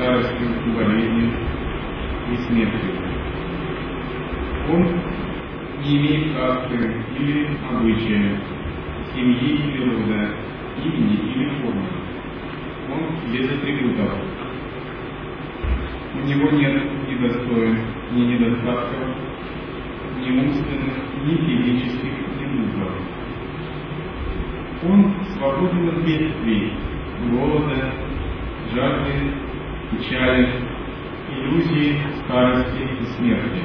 старостью, болезнью и смертью. Он не имеет касты или обычая, семьи или рода, имени или формы. Он без атрибутов. У него нет ни достоинств, ни недостатков, ни умственных, ни физических, ни духов. Он свободен от бедствий, голода, жажды, печали, иллюзии, старости и смерти.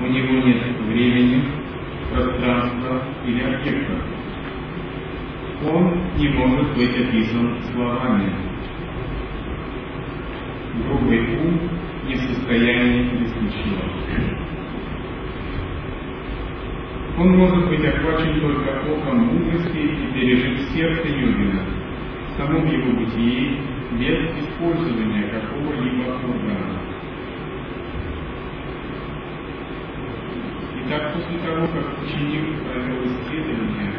У него нет времени, пространства или объекта. Он не может быть описан словами. Грубый ум не в состоянии обеспечить его. Он может быть охвачен только оком мудрости и пережит сердце Йогина, в самом его бытии, без использования какого-либо органа. Итак, после того, как ученик провел исследование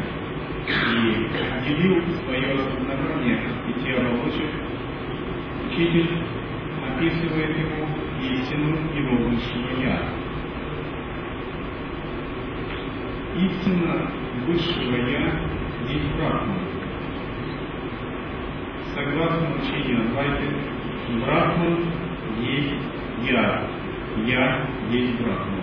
и отделил свое осознавание от пяти оболочек, учитель описывает ему истину его высшего «Я». Истина высшего «Я» есть Брахма. Согласно учению Адвайты, Брахман есть Я, Я есть Брахман.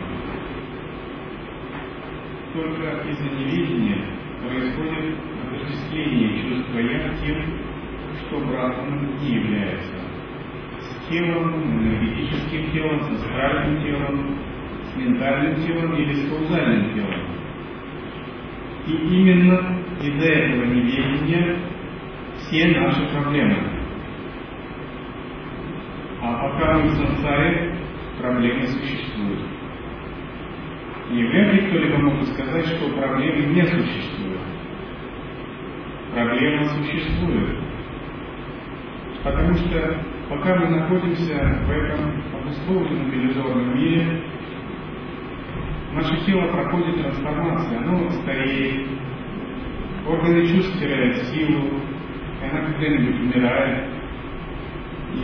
Только из-за неведения происходит отождествление чувства «я» тем, что Брахманом не является. С телом, энергетическим телом, с астральным телом, с ментальным телом или с каузальным телом. И именно из-за этого неведения все наши проблемы. А пока мы в сансаре, проблемы существуют. И вряд ли кто-либо может сказать, что проблемы не существуют. Проблема существует. Потому что пока мы находимся в этом обусловленном иллюзорном мире, наше тело проходит трансформацию, оно стареет, органы чувств теряют силу, она когда-нибудь умирает.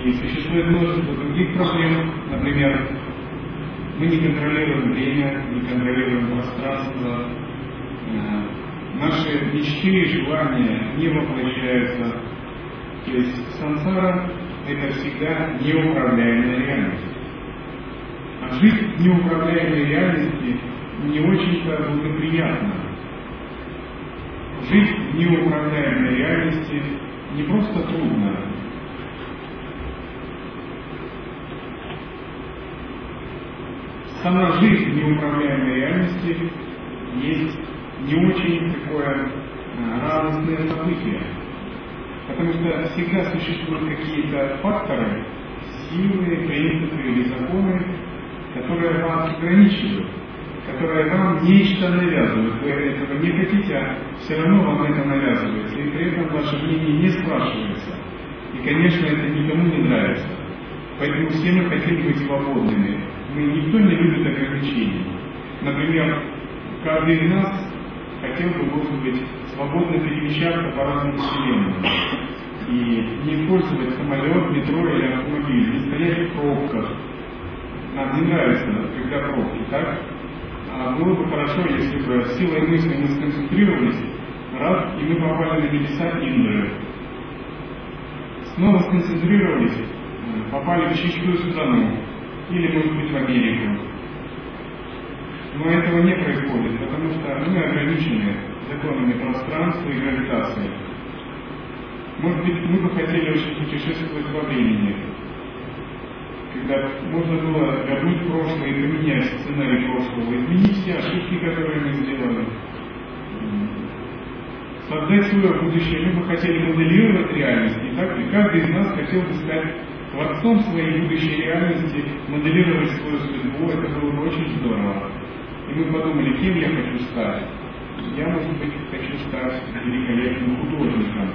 И существует множество других проблем, например, мы не контролируем время, не контролируем пространство, наши мечты и желания не воплощаются. То есть сансара – это всегда неуправляемая реальность. А жить в неуправляемой реальности не очень-то благоприятно. Жить в неуправляемой реальности не просто трудно, сама жизнь неуправляемой реальности есть не очень такое радостное событие. Потому что всегда существуют какие-то факторы, силы, принципы или законы, которые вас ограничивают, которые вам нечто навязывают. Вы этого не хотите, а все равно вам это навязывается. И при этом ваше мнение не спрашивается. И, конечно, это никому не нравится. Поэтому все мы хотим быть свободными. Мы никто не любит ограничений. Например, каждый из нас хотел бы, может быть, свободно перемещаться по разным вселенным. И не использовать самолет, метро или автомобиль, не стоять в пробках. Нам не нравится, когда пробки, так? А было бы хорошо, если бы силой мысли мы сконцентрировались, раз, и мы попали на небеса Индры. Снова сконцентрировались, попали в чистую страну, или, может быть, в Америку. Но этого не происходит, потому что мы ограничены законами пространства и гравитации. Может быть, мы бы хотели очень путешествовать во времени, когда можно было вернуть прошлое и поменять сценарий прошлого, изменить все ошибки, которые мы сделали, создать свое будущее. Мы бы хотели моделировать реальность, и, так, и каждый из нас хотел бы стать творцом своей будущей реальности, моделировать свою судьбу, это было бы очень здорово. И мы подумали, кем я хочу стать. я, может быть, хочу стать великолепным художником.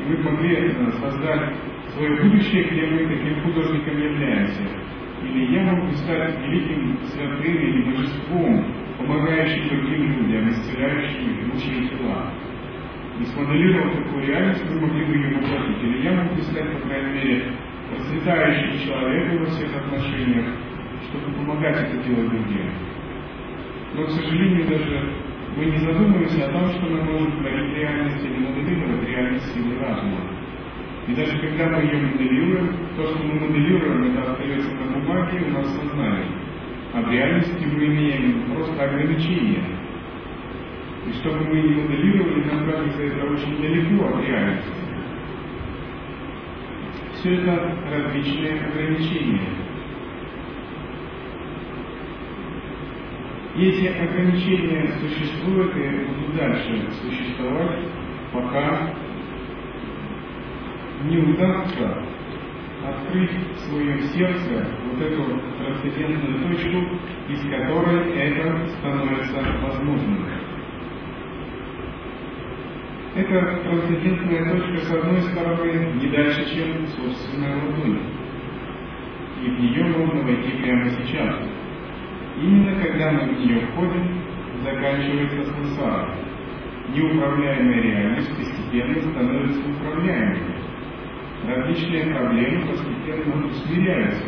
И мы могли создать свое будущее, где мы таким художником являемся. Или я могу стать великим святым или божеством, помогающим другим людям, исцеляющим и тела. И смоделировав такую реальность, мы могли бы ее воплотить. Или я могу стать, по крайней мере, процветающим человеком во всех отношениях, чтобы помогать это делать другим. Но, к сожалению, даже мы не задумываемся о том, что мы можем творить реальность или моделировать реальность силы разума. И даже когда мы ее моделируем, то, что мы моделируем, это остается на бумаге у нас в сознании. А в реальности мы имеем просто ограничения. И чтобы мы не моделировали, нам кажется это очень далеко от реальности. Все это различные ограничения. Эти ограничения существуют и будут дальше существовать, пока не удастся открыть в своем сердце вот эту трансцендентную точку, из которой это становится возможным. Эта трансцендентная точка, с одной стороны, не дальше, чем собственная ладонь. И в нее можно войти прямо сейчас. Именно когда мы в нее входим, заканчивается сансара. Неуправляемая реальность постепенно становится управляемой. Различные проблемы постепенно усмиряются.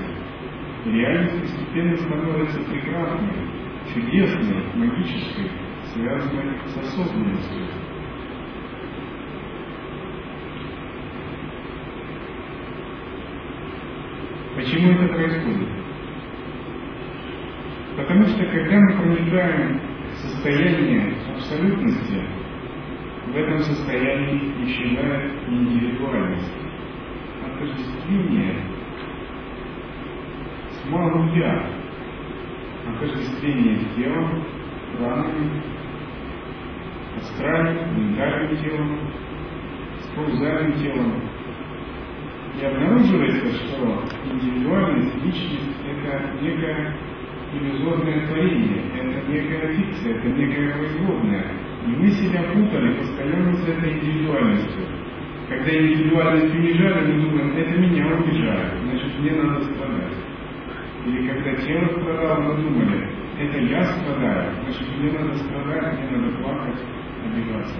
Реальность постепенно становится прекрасной, чудесной, магической, связанной с осознанностью. Почему это происходит? Потому что когда мы проникаем в состояние абсолютности, в этом состоянии исчезает индивидуальность, отождествление с малым я, отождествление с телом, ранами, астральным, ментальным телом, с телом, и обнаруживается, что индивидуальность, личность – это некое иллюзорное творение, это некая фикция, это некая производная. И мы себя путали постоянно с этой индивидуальностью. Когда индивидуальность унижали, мы думаем, это меня унижают, значит мне надо. Или когда тело страдало, мы думали, это я страдаю, значит мне надо страдать, мне надо плакать, обижаться.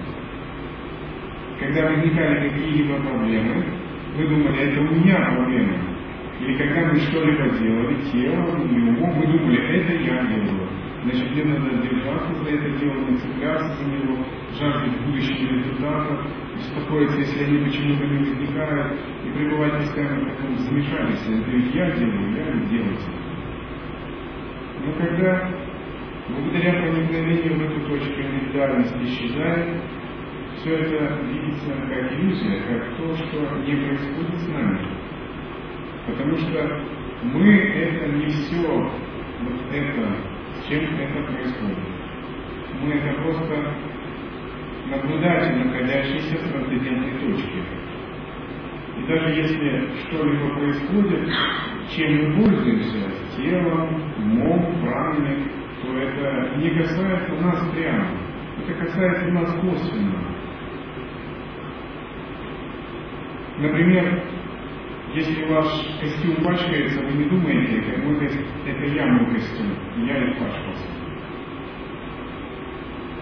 Когда возникали какие-либо проблемы, вы думали, это у меня проблема. Или когда мы что-либо делали, телом или умом, мы думали, это я делаю. Значит, мне надо держаться за это дело, не цепляться за него, жаждать будущих результатов, беспокоиться, если они почему-то не возникают, и пребывать постоянно в таком замешательстве. Это ведь я делаю, я не делайте. Но когда благодаря проникновению в эту точку индивидуальность исчезает, все это видится как иллюзия, как то, что не происходит с нами. Потому что мы это не все, вот это, чем это происходит. Мы это просто наблюдатель, находящийся в трансцендентной точке. И даже если что-либо происходит, чем мы пользуемся, телом, умом, пранами, то это не касается нас прямо. Это касается нас косвенно. Например, если ваш костюм пачкается, вы не думаете, мой костюм, это я мой костюм, я не пачкался.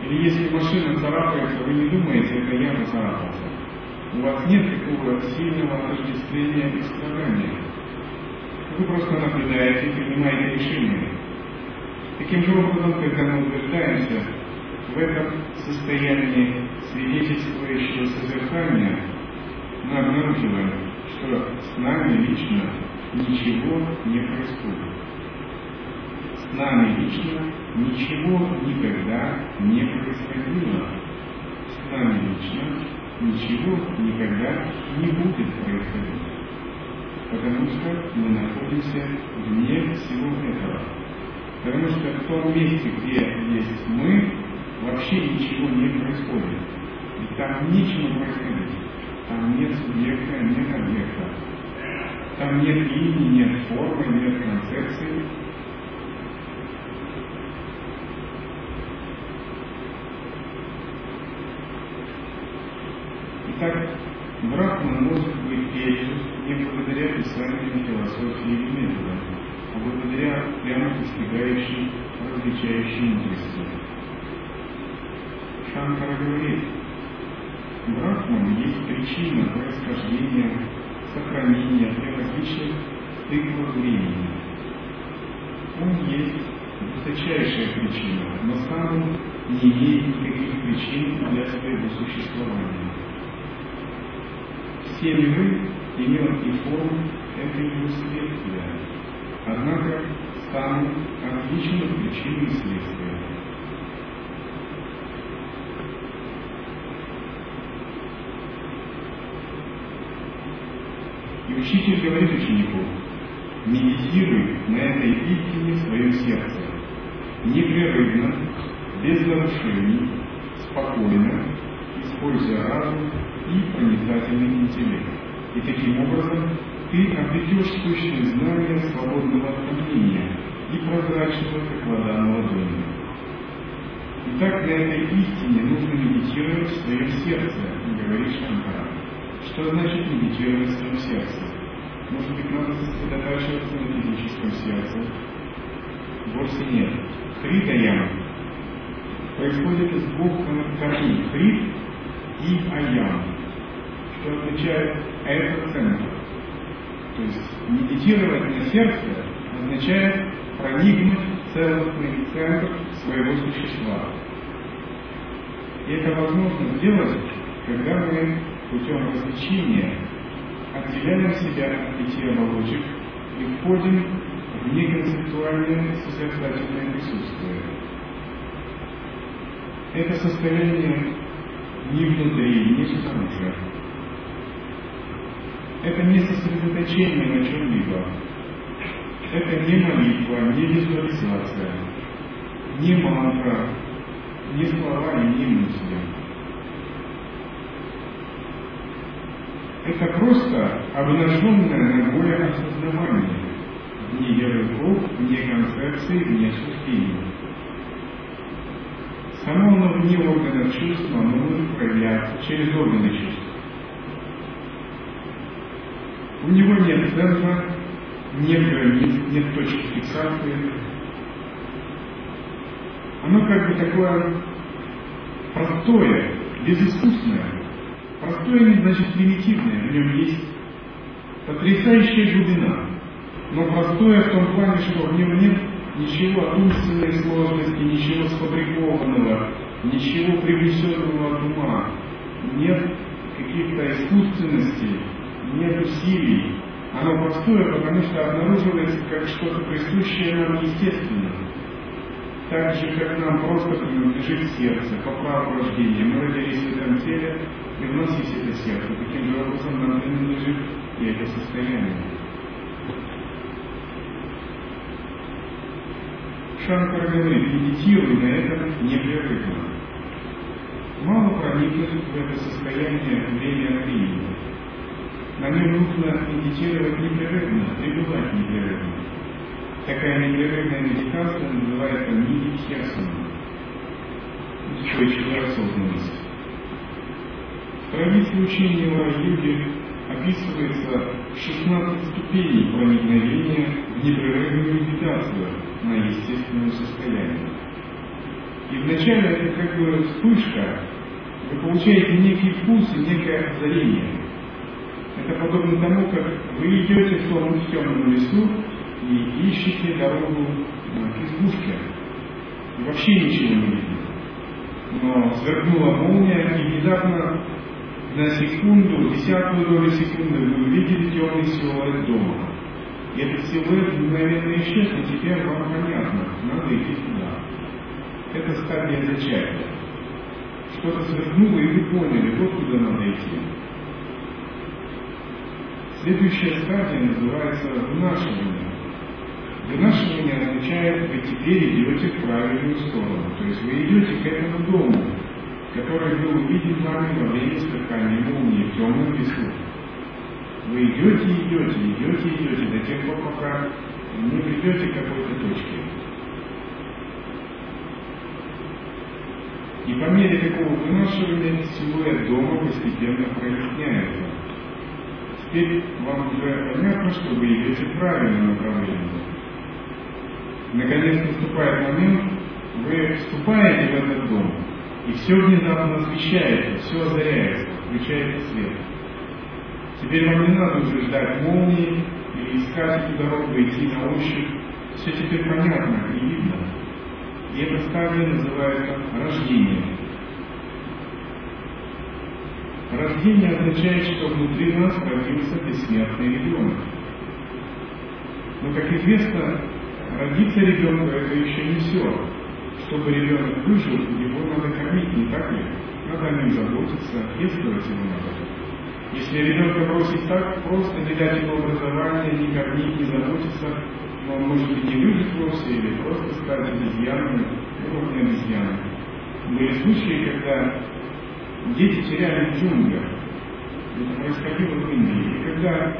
Или если машина царапается, вы не думаете, это я поцарапался. У вас нет такого сильного отождествления и страдания. Вы просто наблюдаете и принимаете решения. Таким же образом, когда мы утверждаемся в этом состоянии свидетельствующего созерцания, мы обнаруживаем, что с нами лично ничего не происходит. С нами лично ничего никогда не происходило. С нами лично ничего никогда не будет происходить. Потому что мы находимся вне всего этого. Потому что в том месте, где есть мы, вообще ничего не происходит. И там нечего происходить. Там нет субъекта, нет объекта. Там нет имени, нет формы, нет концепции. Итак, Брахман может быть пережит не благодаря писаниям философии или метода, а благодаря прямо достигающей различающей мудрости. Шанкара говорит – Брахман есть причина происхождения, сохранения и различных циклов времени. Он есть высочайшая причина, но сам не имеет никаких причин для своего существования. Все миры, имен и форм – это его следствие, однако сам отличен от причины и следствия. И учитель говорит ученику, медитируй на этой истине в своем сердце, непрерывно, без нарушений, спокойно, используя разум и проницательный интеллект. И таким образом ты обретешь сущность знания свободного от сомнения и прозрачного, как вода на ладони. Итак, на этой истине нужно медитировать в своем сердце, говорит Шанкара. Что значит медитировать в своем сердце? Может быть, надо сосредотачиваться на физическом сердце? Вовсе нет. Хритаям происходит из двух корней – хрит и аям, что означает «это центр». То есть медитировать на сердце означает проникнуть в целостный центр своего существа. И это возможно сделать, когда мы путем развлечения отделяем себя от пяти оболочек и входим в неконцептуальное созерцательное присутствие. Это состояние ни внутри, ни снаружи. Это не сосредоточение на чем-либо. Это не молитва, не визуализация, не мантра, не слова и не мысли. Это просто обнаженное ногое осознавание, вне ярлыков, вне концепции, вне суждений. Само оно вне органов чувств, оно может проявляться через органы чувств. У него нет центра, нет границ, нет точки фиксации. Оно как бы такое простое, безыскусное. Простое не значит примитивное, в нем есть потрясающая глубина. Но простое в том плане, что в нем нет ничего от умственной сложности, ничего сфабрикованного, ничего привнесенного от ума, нет каких-то искусственностей, нет усилий. Оно простое, потому что обнаруживается как что-то присущее нам естественно. Так же, как нам просто принадлежит сердце по праву рождения. Мы родились в этом теле, есть это сердце. Таким же образом нам принадлежит и это состояние. Шанкар говорит, медитируй на этом непрерывно. Мало проникнуть в это состояние время от времени. На нем нужно медитировать непрерывно, пребывать непрерывно. Такая непрерывная медитация называется нидихьясана, устойчивая осознанность. Традиции учения Лара-йоги описывается 16 ступеней проникновения в непрерывную медитацию на естественное состояние. И вначале это как бы вспышка, вы получаете некий вкус и некое озарение. Это подобно тому, как вы идете в темном лесу и ищете дорогу к избушке. И вообще ничего не видите. Но сверкнула молния, и внезапно на секунду, десятую долю секунды вы увидели темный силуэт дома. И этот силуэт мгновенно исчез, и теперь вам понятно, надо идти туда. Это стадия зачатия. Что-то сверкнуло, и вы поняли, вот куда надо идти. Следующая стадия называется вынашивание. Вынашивание означает, вы теперь идете в правильную сторону. То есть вы идете к этому дому, который был увиден во время сверкания молнии в темном лесу. Вы идете, идете, идете, идете до тех пор, пока не придете к какой-то точке. И по мере такого вынашивания силуэт дома постепенно проясняется. Теперь вам уже понятно, что вы идете в правильном направлении. Наконец наступает момент, вы вступаете в этот дом, и все внезапно освещается, все озаряется, включается свет. Теперь вам не надо уже ждать молнии или искать эту дорогу, идти на ощупь. Все теперь понятно и видно. И это стадия называется рождение. Рождение означает, что внутри нас родился бессмертный ребенок. Но, как известно, родиться ребенку это еще не все. Чтобы ребенок выжил, его надо кормить, не так ли? Надо о нем заботиться, пестовать его надо. Если ребенка бросить так, просто не дать ему образование, не кормить, не заботиться, но он может быть не выжить вовсе, или просто стать обезьяной, вот не обезьяной. Были случаи, когда дети теряли в джунглях. Это происходило в Индии. И когда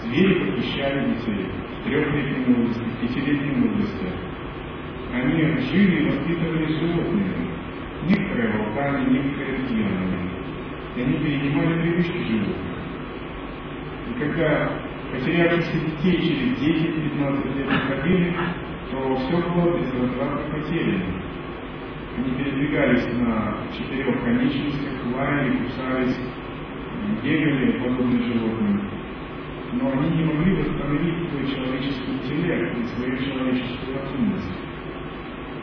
звери похищали детей в трехлетнем возрасте, в пятилетнем возрасте, они жили и воспитывали животные. Некоторые волками, некоторые обезьянами. И они перенимали привычки животных. И когда потерявшихся детей через 10-15 лет находили, то все было безвозвратно потеряно. Они передвигались на четырех конечностях, лаяли, кусались, бегали, подобно животным. Но они не могли восстановить свой человеческий интеллект и свою человеческую разумность.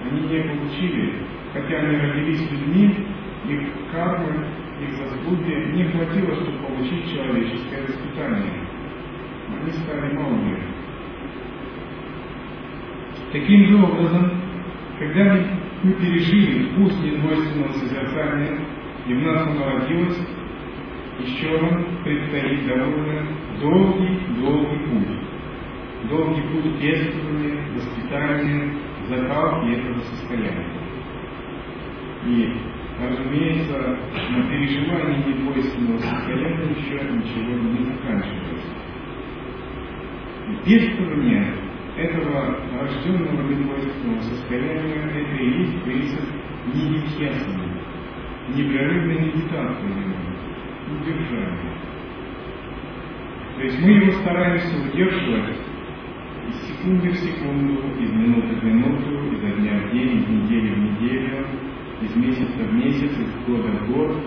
Они не получили, хотя они родились людьми, их кармы, их заслуги не хватило, чтобы получить человеческое воспитание. Они стали малыми. Таким же образом, когда мы пережили вкус недвойственного созерцания, и в нас оно родилось, еще нам предстоит довольно долгий-долгий путь. Долгий путь пестования, воспитания, закалки этого состояния. И, разумеется, на переживании недвойственного состояния еще ничего не заканчивается. И пестование этого рожденного недвойственного состояния это и есть принцип нидитьясана, непрерывной медитации удержания. То есть мы его стараемся удерживать из секунды в секунду, из минуты в минуту, изо дня в день, из недели в неделю, из месяца в месяц, из года в год,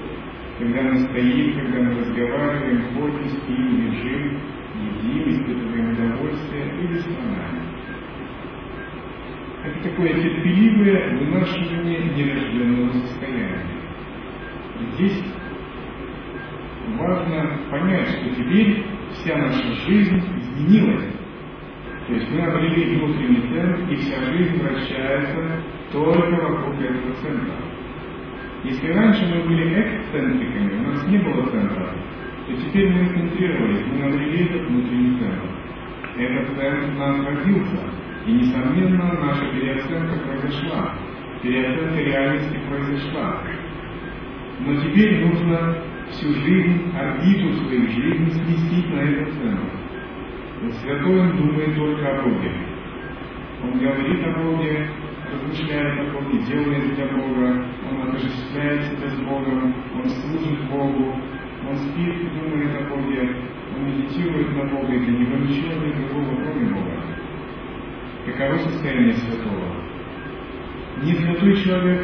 когда мы стоим, когда мы разговариваем, ходим, спим, лежим, едим, испытываем удовольствие или страдаем. Это такое терпеливое вынашивание нерожденного состояния. Здесь важно понять, что теперь вся наша жизнь изменилась. То есть мы обрели внутренний центр, и вся жизнь вращается только вокруг этого центра. Если раньше мы были эксцентриками, у нас не было центра, то теперь мы центрировались, мы обрели этот внутренний центр. Этот центр у нас родился, и, несомненно, наша переоценка произошла, переоценка реальности произошла. Но теперь нужно всю жизнь, орбиту своей жизни сместить на этот центр. Святой он думает только о Боге. Он говорит о Боге, размышляет о Боге, делает для Бога, он отождествляет себя с Богом, он служит Богу, он спит думает о Боге, он медитирует на Бога, и для него ничего нет другого, кроме Бога. Каково состояние святого? Не святой человек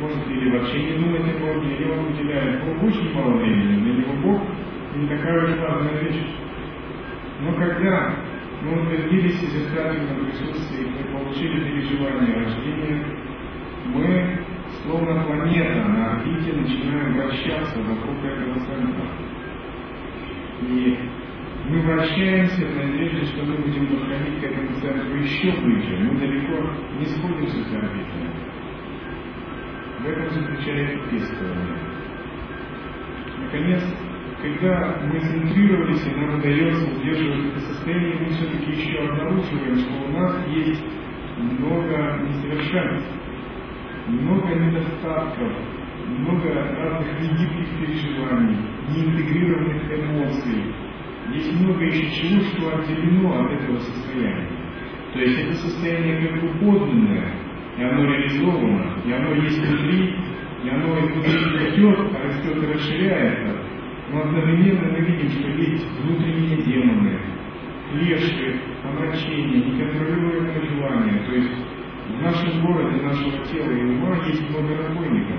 может или вообще не думать о Боге, или он уделяет Богу очень мало времени, для него Бог не такая уж важная вещь. Но когда мы утвердились в созерцательном присутствии, мы получили переживание рождения, мы словно планета на орбите начинаем вращаться вокруг этого центра. И мы вращаемся в надежде, что мы будем подходить к этому центру еще ближе. Мы далеко не сходимся с орбитой. В этом заключается пестование. Наконец, когда мы центрировались, и нам удается удерживать это состояние, мы все-таки еще обнаруживаем, что у нас есть много несовершенств, много недостатков, много разных негибких переживаний, неинтегрированных эмоций. Есть много еще чего, что отделено от этого состояния. То есть это состояние как бы подлинное, и оно реализовано, и оно есть внутри, и оно изнутри растет, а растет и расширяется, но одновременно мы видим, что есть внутренние демоны, клеши, омрачения, неконтролируемое желание. То есть в нашем городе, нашего тела и ума есть много разбойников.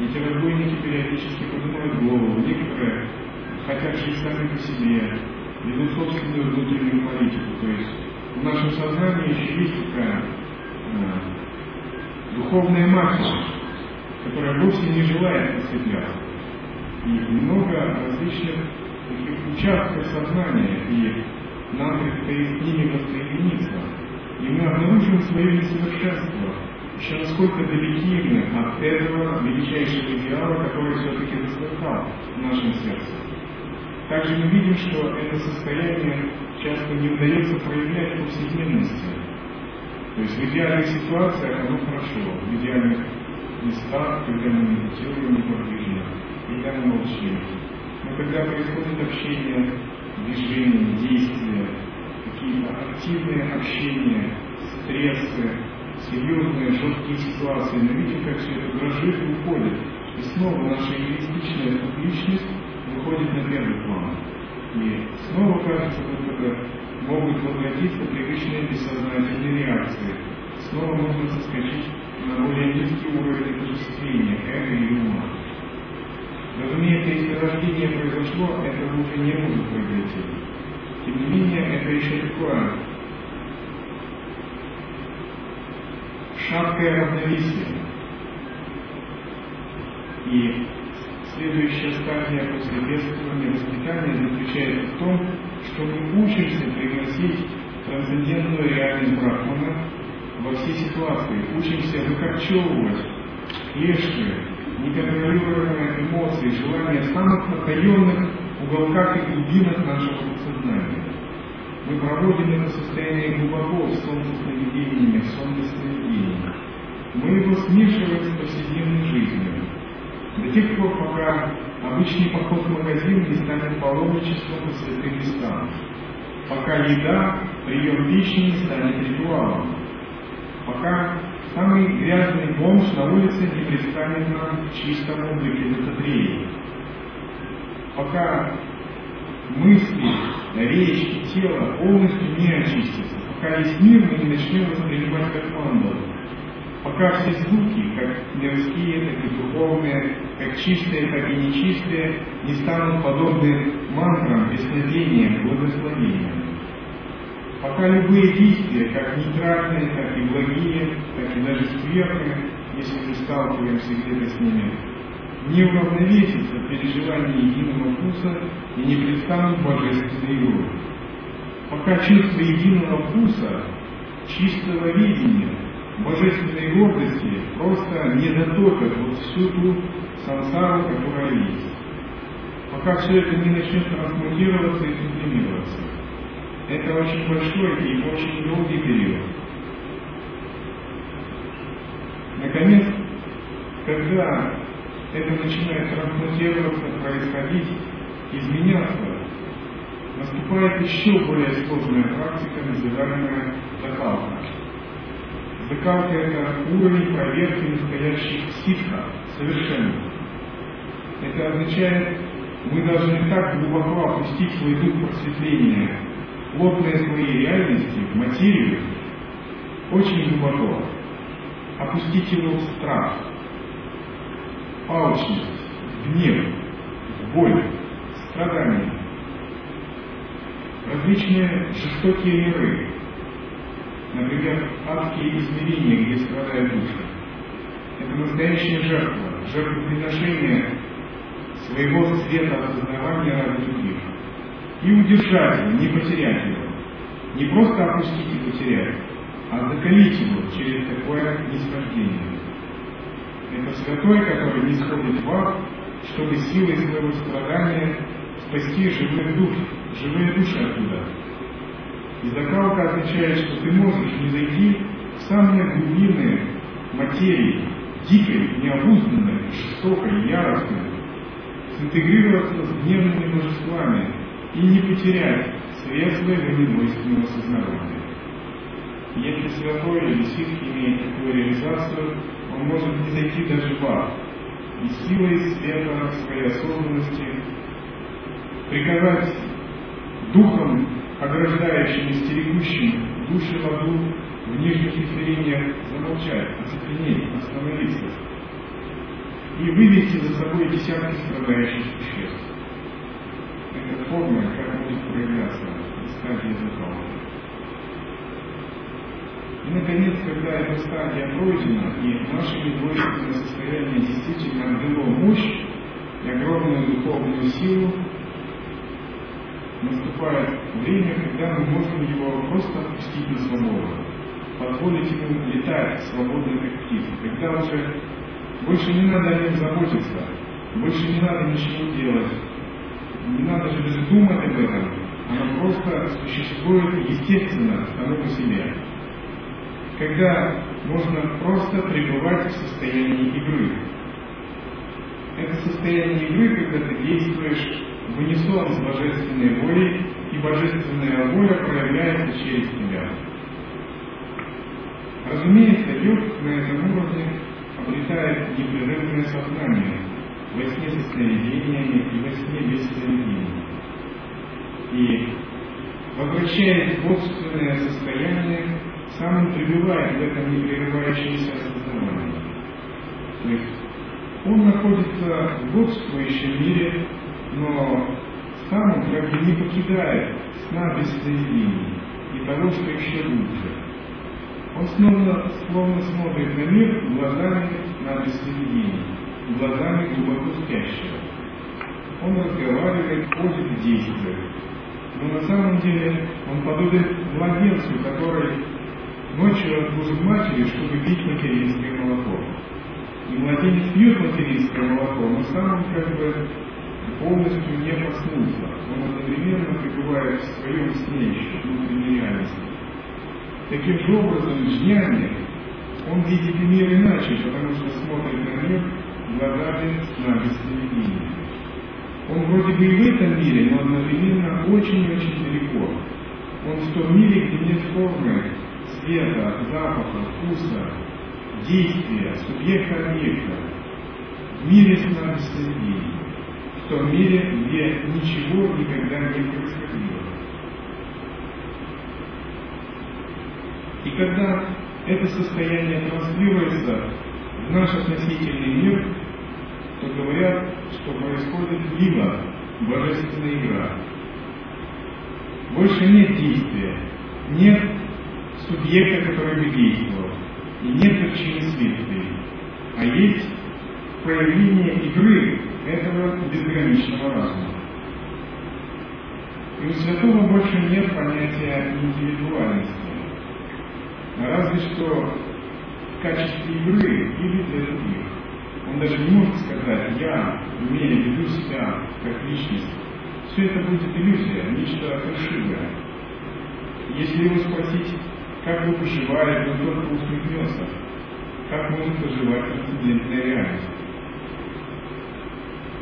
Эти разбойники периодически поднимают голову, некоторые хотят жить сами по себе, ведут собственную внутреннюю политику. То есть в нашем сознании еще есть такая э, духовная масса, которая вовсе не желает просветляться. И много различных таких участков сознания, и нам предстоит с ними воссоединиться. И мы обнаружим свое несовершенство, еще насколько далеки мы от этого величайшего идеала, который все-таки засверкал в нашем сердце. Также мы видим, что это состояние часто не удается проявлять в повседневности. То есть в идеальных ситуациях оно хорошо, в идеальных местах, когда мы медитируем неподвижно, когда мы молчим. Но когда происходит общение, движение, действия, какие-то активные общения, стрессы, серьезные, жесткие ситуации, мы видим, как все это дрожит и уходит. И снова наша эгоистичная личность выходит на первый план. И снова кажется, это могут возвратиться привычные бессознательные реакции. Снова можно соскочить на более низкий уровень осуществления эго и ума. Разумеется, если рождение произошло, это уже не может произойти. Тем не менее, это еще такое шаткое равновесие. И следующая стадия после бедствования воспитания заключается в том, что мы учимся приносить трансцендентную реальность Брахмана во все ситуации, учимся выкорчевывать клеши, неконтролируемые эмоции, желания в самых потаенных уголках и глубинах нашего подсознания. Мы проводим это состояние глубоко в сон сновидениями, в сон сновидениями. Мы его смешиваем с повседневной жизнью. До тех пор, пока обычный поход в магазин не станет паломничеством по святым местам. Пока еда, прием пищи не станет ритуалом. Пока самый грязный бомж на улице не предстанет нам в чистом облике дататреи. Пока мысли, речь и тело полностью не очистятся, пока весь мир мы не начнем воспринимать как ангел, пока все звуки, как мирские, так и духовные, как чистые, так и нечистые, не станут подобны мантрам, песнопениям, благословениям. Пока любые действия, как нейтральные, так и благие, так и даже скверные, если мы сталкиваемся где-то с ними, не уравновесится переживание единого вкуса и не предстанут божественные игру. Пока чувство единого вкуса, чистого видения, божественной гордости просто не затопят вот всю ту сансару, которая есть. Пока все это не начнет трансмутироваться и сублимироваться. Это очень большой и очень долгий период. Наконец, когда это начинает трансмутироваться, происходить, изменяться, наступает еще более сложная практика, называемая закалка. Закалка – это уровень проверки настоящих ситха, совершенно. Это означает, мы должны так глубоко опустить свой дух просветления, плотные слои реальности, в материю, очень глубоко, опустить его в страх, алчность, гнев, боль, страдания, различные жестокие миры, например, адские измерения, где страдают души. Это настоящая жертва, жертвоприношение своего света осознавания ради других. И удержать его, не потерять его. Не просто опустить и потерять, а закалить его через такое нисхождение. Это святой, который не сходит в ад, чтобы силой своего страдания спасти живых душ, живые души оттуда. И закалка означает, что ты можешь не зайти в самые глубины материи, дикой, необузданной, жестокой, яростной, синтегрироваться с гневными божествами и не потерять светлое недвойственного сознания. Если святой или свит имеет такую реализацию, он может не зайти даже в ад, и силой света своей осознанности приказать духом, ограждающим и стерегущим души в аду в нижних измерениях замолчать, оцепенеть, остановиться и вывести за собой десятки страдающих существ. Это форма, как может проявляться стадия закона. И, наконец, когда эта стадия пройдена, и наше недвойственное состояние действительно обрело мощь и огромную духовную силу, наступает время, когда мы можем его просто отпустить на свободу, позволить ему летать свободно, как птица. Тогда уже больше не надо о нем заботиться, больше не надо ничего делать, не надо же думать об этом. Оно просто существует естественно, само по себе когда можно просто пребывать в состоянии игры. Это состояние игры, когда ты действуешь в унисон с божественной волей, и божественная воля проявляется через тебя. Разумеется, йог на этом уровне обретает непрерывное сознание, сне со сновидениями и во сне без сновидений. И возвращаясь в собственное состояние, сам он пребывает в этом непрерывающемся осознавании. То есть он находится в бодствующем мире, но сам он как бы не покидает сна без сновидений и того, что еще лучше. Он снова, словно смотрит на мир глазами на без глазами глубоко спящего. Он разговаривает, ходит, действует. Но на самом деле он подобен младенцу, который Ночью он служит матери, чтобы пить материнское молоко. И младенец пьет материнское молоко, но сам он как бы полностью не проснулся. Он одновременно пребывает в своем сне еще, внутренней реальности. Таким же образом, днями он видит мир иначе, потому что смотрит на мир сна без сновидения. Он вроде бы и в этом мире, но одновременно очень-очень далеко. Он в том мире, где нет формы, цвета, запаха, вкуса, действия, субъекта, объекта, в мире сна сновидений, в том мире, где ничего никогда не происходило. И когда это состояние транслируется в наш относительный мир, то говорят, что происходит либо божественная игра. Больше нет действия, нет субъекта, который бы действовал, и нет причины следствия, а есть проявление игры этого безграничного разума. И у святого больше нет понятия индивидуальности, разве что в качестве игры или для других. Он даже не может сказать, я умею веду себя как личность. Все это будет иллюзия, нечто фальшивое. Если его спросить, как вы поживаете, он только усмехнется. Как может поживать трансцендентная реальность?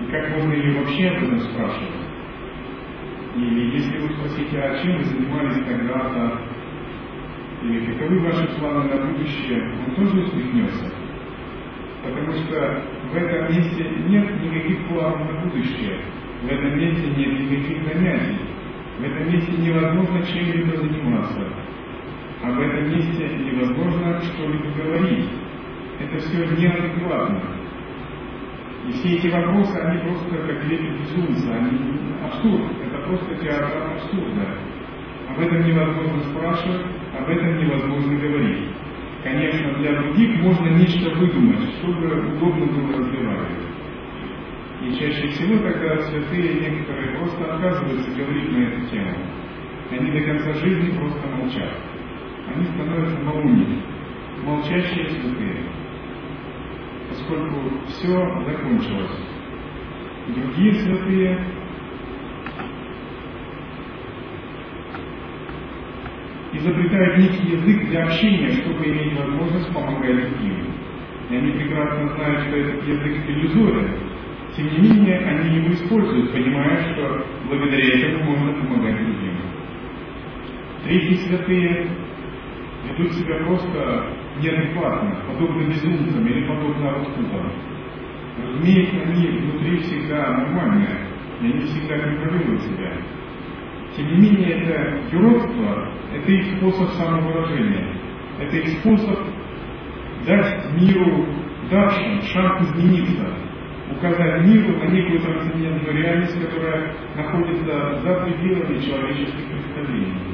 И как можно ее вообще об этом спрашивать? И если вы спросите, а чем вы занимались когда-то, или каковы ваши планы на будущее, он тоже усмехнется. Потому что в этом месте нет никаких планов на будущее, в этом месте нет никаких занятий, в этом месте невозможно чем-либо заниматься об этом месте невозможно что-либо говорить. Это все неадекватно. И все эти вопросы, они просто как лепит безумца, они абсурд. Это просто театр абсурда. Об этом невозможно спрашивать, об этом невозможно говорить. Конечно, для других можно нечто выдумать, чтобы удобно было разговаривать. И чаще всего тогда святые некоторые просто отказываются говорить на эту тему. Они до конца жизни просто молчат они становятся малумными, молчащие святые, поскольку все закончилось. Другие святые изобретают некий язык для общения, чтобы иметь возможность помогать другим. И они прекрасно знают, что этот язык иллюзорен. Тем не менее, они его используют, понимая, что благодаря этому можно помогать другим. Третьи святые ведут себя просто неадекватно, подобно безумцам или подобно распутам. Разумеется, они внутри всегда нормальные, и они всегда контролируют себя. Тем не менее, это юродство, это их способ самовыражения, это их способ дать миру дальше шанс измениться, указать миру на некую трансцендентную реальность, которая находится за пределами человеческих представлений.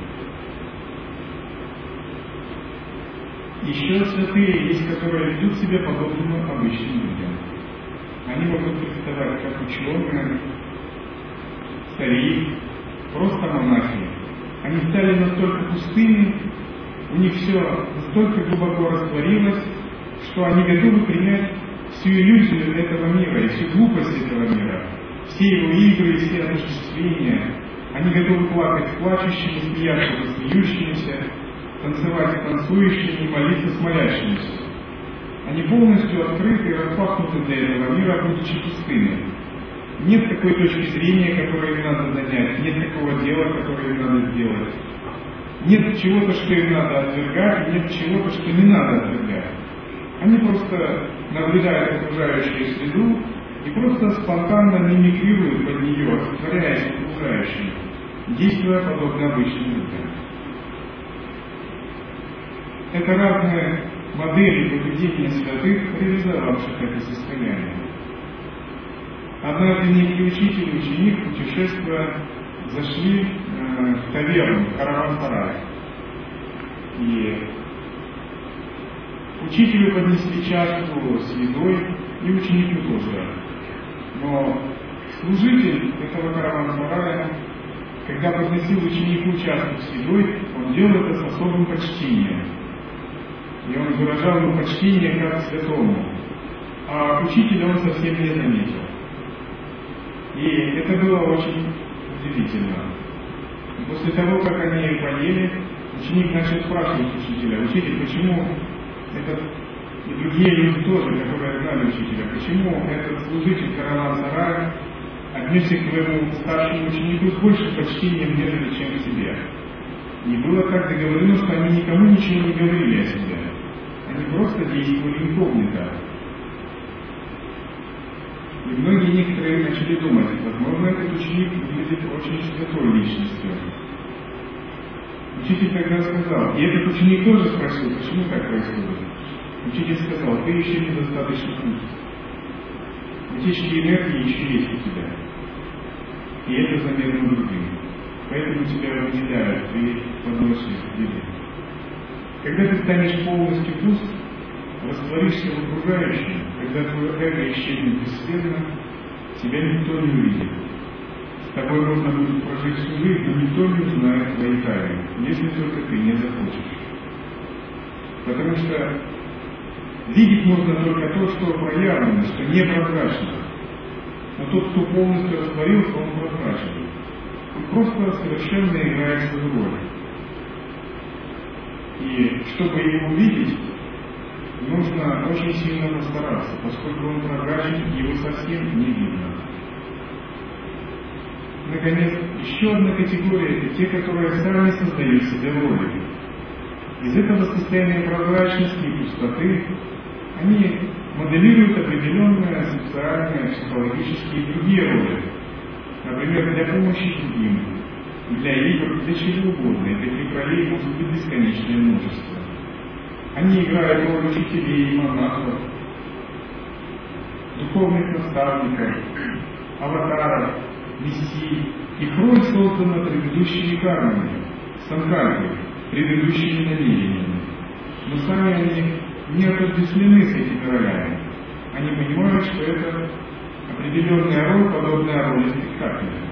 Еще святые есть, которые ведут себя подобно обычным людям. Они могут представать как ученые, старик, просто монахи. Они стали настолько пустыми, у них все настолько глубоко растворилось, что они готовы принять всю иллюзию этого мира и всю глупость этого мира, все его игры и все осуществления. Они готовы плакать плачущими, смеяться смеющимися, танцевать танцующими и молиться с молящимися. Они полностью открыты и распахнуты для этого мира, будучи пустыми. Нет такой точки зрения, которую им надо занять, нет такого дела, которое им надо сделать. Нет чего-то, что им надо отвергать, нет чего-то, что не надо отвергать. Они просто наблюдают окружающую среду и просто спонтанно мимикрируют под нее, растворяясь в окружающем, действуя подобно обычным людям. Это разные модели поведения святых, реализовавших это состояние. Однажды некий учитель и ученик, путешествуя, зашли э, в таверну, в караван-сарай. И учителю поднесли чашку с едой, и ученику тоже. Но служитель этого караван-сарая, когда подносил ученику чашку с едой, он делал это с особым почтением. И он выражал ему почтение как святому. А учителя он совсем не заметил. И это было очень удивительно. После того, как они поели, ученик начал спрашивать учителя, учитель, почему этот и другие люди тоже, которые знали учителя, почему этот служитель караван-сарая отнесся к своему старшему ученику с большим почтением, нежели чем к себе. И было так договорено, что они никому ничего не говорили о себе. Они просто действовали инкогнито. И многие некоторые начали думать, возможно, этот ученик выглядит очень святой личностью. Учитель тогда сказал, и этот ученик тоже спросил, почему так происходит. Учитель сказал, ты еще недостаточно путь. Утечки энергии еще есть у тебя. И это заметно другим. Поэтому тебя выделяют, ты подносишь еды. Когда ты станешь полностью пуст, растворишься в окружающем, когда твое эго исчезнет бесследно, тебя никто не увидит. С тобой можно будет прожить всю жизнь, но никто не узнает твои тайны, если только ты не захочешь. Потому что видеть можно только то, что проявлено, что не прозрачно. Но тот, кто полностью растворился, он прозрачен. Он просто совершенно играет свою роль. И чтобы его видеть, нужно очень сильно постараться, поскольку он прозрачен, его совсем не видно. Наконец, еще одна категория – это те, которые сами создают себе роли. Из этого состояния прозрачности и пустоты они моделируют определенные социальные, психологические и другие роли. Например, для помощи другим, для игр, для чего угодно. И таких ролей может быть бесконечное множество. Они играют роль учителей, монахов, духовных наставников, аватаров, мессий. Их роль создана предыдущими кармами, санкальпой, предыдущими намерениями. Но сами они не отождествлены с этими ролями. Они понимают, что это определенная роль, подобная роли спектакля.